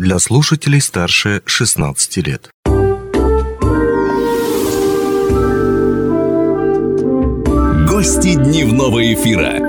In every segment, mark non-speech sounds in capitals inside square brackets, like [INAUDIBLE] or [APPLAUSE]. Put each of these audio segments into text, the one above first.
для слушателей старше 16 лет. Гости дневного эфира.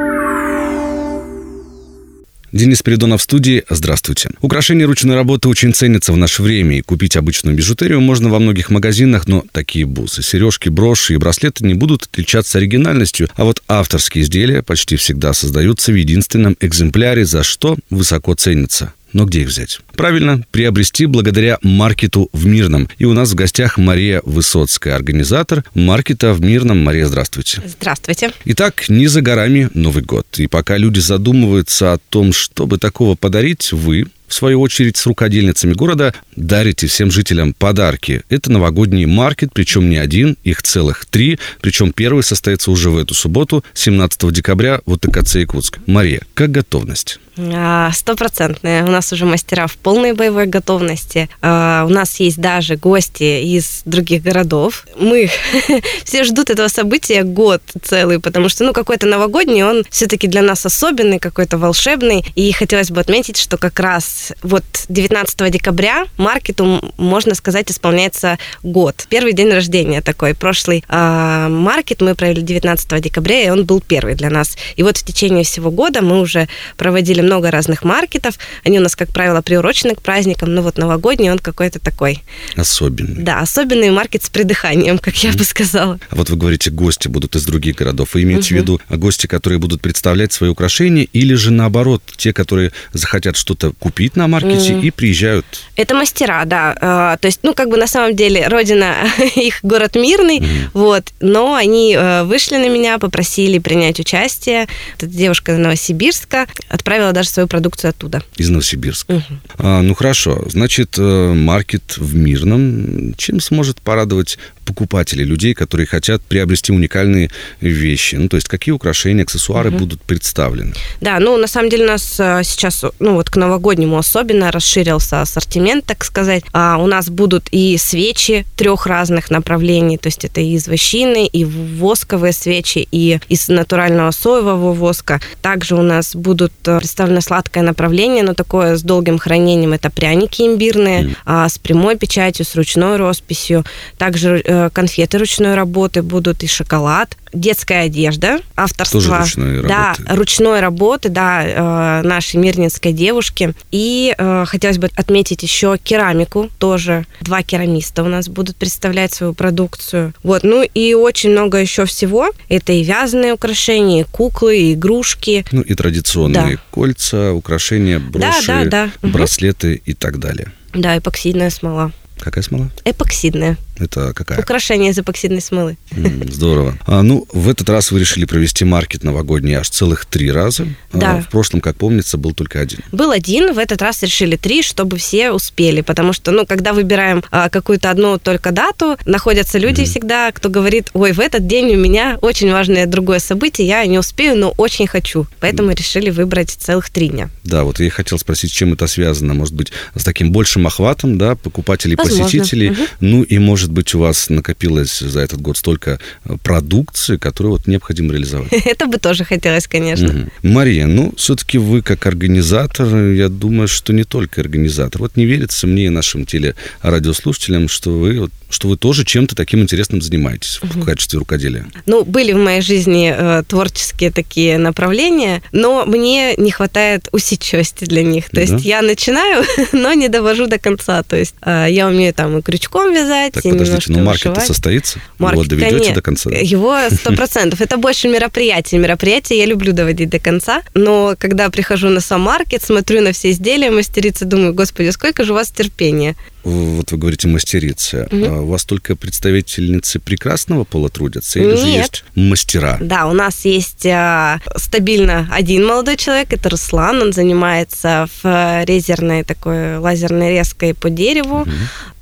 Денис Передонов в студии. Здравствуйте. Украшения ручной работы очень ценятся в наше время, и купить обычную бижутерию можно во многих магазинах, но такие бусы, сережки, броши и браслеты не будут отличаться оригинальностью, а вот авторские изделия почти всегда создаются в единственном экземпляре, за что высоко ценятся. Но где их взять? Правильно, приобрести благодаря маркету в Мирном. И у нас в гостях Мария Высоцкая, организатор маркета в Мирном. Мария, здравствуйте. Здравствуйте. Итак, не за горами Новый год. И пока люди задумываются о том, чтобы такого подарить, вы, в свою очередь, с рукодельницами города дарите всем жителям подарки. Это новогодний маркет, причем не один, их целых три. Причем первый состоится уже в эту субботу, 17 декабря, в УТКЦ Якутск. Мария, как готовность? А, стопроцентные. У нас уже мастера в полной боевой готовности. А, у нас есть даже гости из других городов. Мы [LAUGHS] все ждут этого события год целый, потому что, ну, какой-то новогодний, он все-таки для нас особенный, какой-то волшебный. И хотелось бы отметить, что как раз вот 19 декабря маркету, можно сказать, исполняется год. Первый день рождения такой. Прошлый э, маркет мы провели 19 декабря, и он был первый для нас. И вот в течение всего года мы уже проводили много разных маркетов. Они у нас, как правило, приурочены к праздникам, но вот новогодний он какой-то такой. Особенный. Да, особенный маркет с придыханием, как я бы сказала. А вот вы говорите, гости будут из других городов. Вы имеете угу. в виду гости, которые будут представлять свои украшения, или же наоборот, те, которые захотят что-то купить на маркете угу. и приезжают? Это мастера, да. А, то есть, ну, как бы на самом деле, родина [LAUGHS] их город Мирный, угу. вот. Но они э, вышли на меня, попросили принять участие. Эта девушка из Новосибирска отправила даже свою продукцию оттуда. Из Новосибирска. Угу. А, ну, хорошо. Значит, э, маркет в Мирном чем сможет порадовать покупателей, людей, которые хотят приобрести уникальные вещи? Ну, то есть какие украшения, аксессуары угу. будут представлены? Да, ну, на самом деле у нас э, сейчас, ну, вот к новогоднему особенно расширился ассортимент, так сказать. А у нас будут и свечи трех разных направлений, то есть это и из вощины, и восковые свечи, и из натурального соевого воска. Также у нас будут э, представлено сладкое направление, но такое с долгим хранением. Это пряники имбирные, mm. а, с прямой печатью, с ручной росписью. Также э, конфеты ручной работы будут и шоколад детская одежда, авторства. Тоже ручной да, работы. ручной работы, да, э, нашей мирнинской девушки. И э, хотелось бы отметить еще керамику тоже. Два керамиста у нас будут представлять свою продукцию. Вот, ну и очень много еще всего. Это и вязаные украшения, и куклы, и игрушки. Ну и традиционные да. кольца, украшения, броши, да, да, да. браслеты угу. и так далее. Да, эпоксидная смола. Какая смола? Эпоксидная. Это какая? Украшение из эпоксидной смолы. здорово. А, ну, в этот раз вы решили провести маркет новогодний аж целых три раза. А, да. А, в прошлом, как помнится, был только один. Был один, в этот раз решили три, чтобы все успели. Потому что, ну, когда выбираем а, какую-то одну только дату, находятся люди mm. всегда, кто говорит, ой, в этот день у меня очень важное другое событие, я не успею, но очень хочу. Поэтому mm. решили выбрать целых три дня. Да, вот я хотел спросить, чем это связано? Может быть, с таким большим охватом, да, покупателей, Возможно. посетителей? Угу. Ну и, может может быть, у вас накопилось за этот год столько э, продукции, которую вот необходимо реализовать? [LAUGHS] Это бы тоже хотелось, конечно. Угу. Мария, ну, все-таки вы как организатор, я думаю, что не только организатор. Вот не верится мне и нашим телерадиослушателям, что вы вот что вы тоже чем-то таким интересным занимаетесь угу. в качестве рукоделия. Ну, были в моей жизни э, творческие такие направления, но мне не хватает усидчивости для них. То да? есть я начинаю, [LAUGHS] но не довожу до конца. То есть э, я умею там и крючком вязать, так, и подождите, но маркет состоится? Маркет, Вы доведете нет, до конца? Его [LAUGHS] сто процентов. Это больше мероприятие. Мероприятие я люблю доводить до конца, но когда прихожу на сам маркет, смотрю на все изделия, мастерицы, думаю, господи, сколько же у вас терпения вот вы говорите мастерица, угу. у вас только представительницы прекрасного пола трудятся или Нет. же есть мастера? Да, у нас есть э, стабильно один молодой человек, это Руслан, он занимается в резерной такой лазерной резкой по дереву. Угу.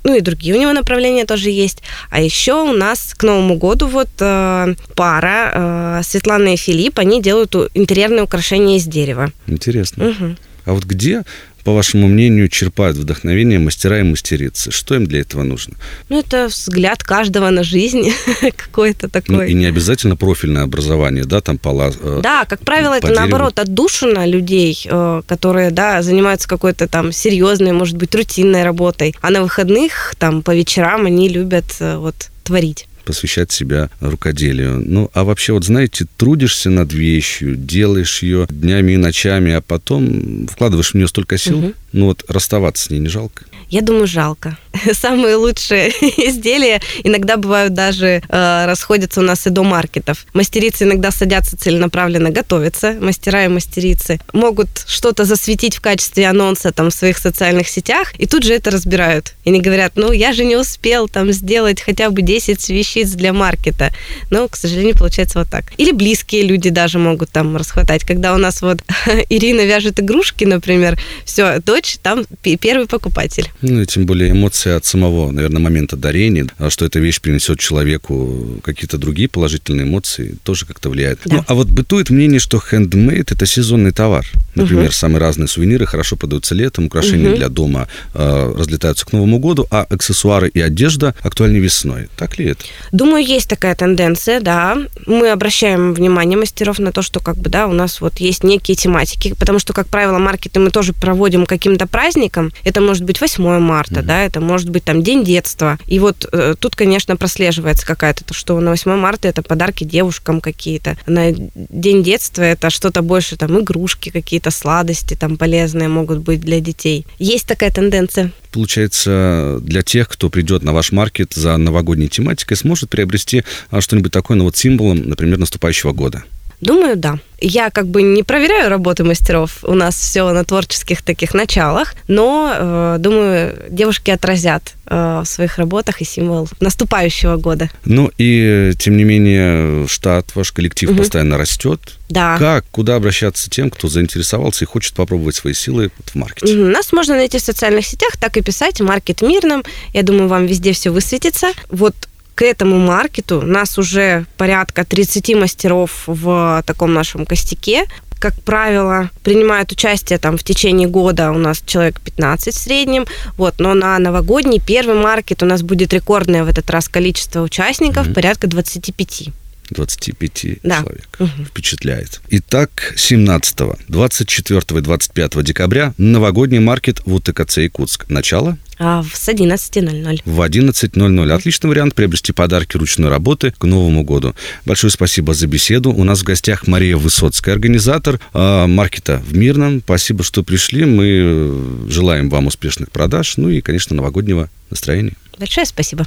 Ну и другие у него направления тоже есть. А еще у нас к Новому году вот э, пара э, Светлана и Филипп, они делают интерьерные украшения из дерева. Интересно. Угу. А вот где по вашему мнению, черпают вдохновение мастера и мастерицы? Что им для этого нужно? Ну, это взгляд каждого на жизнь [LAUGHS] какой-то такой. Ну, и не обязательно профильное образование, да, там пола... Э, да, как правило, по это дереву. наоборот отдушина людей, э, которые, да, занимаются какой-то там серьезной, может быть, рутинной работой. А на выходных, там, по вечерам они любят э, вот творить посвящать себя рукоделию. Ну, а вообще, вот знаете, трудишься над вещью, делаешь ее днями и ночами, а потом вкладываешь в нее столько сил, угу. ну вот расставаться с ней не жалко? Я думаю, жалко. [LAUGHS] Самые лучшие [LAUGHS] изделия иногда бывают даже э, расходятся у нас и до маркетов. Мастерицы иногда садятся целенаправленно готовятся, мастера и мастерицы могут что-то засветить в качестве анонса там в своих социальных сетях, и тут же это разбирают. И они говорят, ну, я же не успел там сделать хотя бы 10 вещиц для маркета. Но, к сожалению, получается вот так. Или близкие люди даже могут там расхватать. Когда у нас вот [LAUGHS] Ирина вяжет игрушки, например, все, дочь там первый покупатель. Ну и тем более эмоции от самого, наверное, момента дарения, а что эта вещь принесет человеку какие-то другие положительные эмоции, тоже как-то влияет. Да. Ну, а вот бытует мнение, что хендмейд – это сезонный товар. Например, угу. самые разные сувениры хорошо продаются летом, украшения угу. для дома э, разлетаются к Новому году, а аксессуары и одежда актуальны весной. Так ли это? Думаю, есть такая тенденция, да. Мы обращаем внимание мастеров на то, что как бы, да, у нас вот есть некие тематики, потому что, как правило, маркеты мы тоже проводим каким-то праздником. Это может быть 8 марта, mm-hmm. да, это может быть там День детства. И вот э, тут, конечно, прослеживается какая-то, то, что на 8 марта это подарки девушкам какие-то. На День детства это что-то больше, там, игрушки какие-то, сладости там полезные могут быть для детей. Есть такая тенденция получается, для тех, кто придет на ваш маркет за новогодней тематикой, сможет приобрести а, что-нибудь такое, ну вот символом, например, наступающего года? Думаю, да. Я как бы не проверяю работы мастеров, у нас все на творческих таких началах, но э, думаю, девушки отразят э, в своих работах и символ наступающего года. Ну и тем не менее штат, ваш коллектив угу. постоянно растет. Да. Как, куда обращаться тем, кто заинтересовался и хочет попробовать свои силы в маркете? Угу. Нас можно найти в социальных сетях, так и писать «Маркет Мирным». Я думаю, вам везде все высветится. Вот к этому маркету нас уже порядка 30 мастеров в таком нашем костяке как правило, принимают участие там в течение года у нас человек 15 в среднем, вот, но на новогодний первый маркет у нас будет рекордное в этот раз количество участников, mm-hmm. порядка 25. 25 да. человек. Угу. Впечатляет. Итак, 17, 24 и 25 декабря новогодний маркет в УТКЦ Якутск. Начало? А, с 11.00. В 11.00. Отличный вариант приобрести подарки ручной работы к Новому году. Большое спасибо за беседу. У нас в гостях Мария Высоцкая, организатор э, маркета в Мирном. Спасибо, что пришли. Мы э, желаем вам успешных продаж, ну и, конечно, новогоднего настроения. Большое спасибо.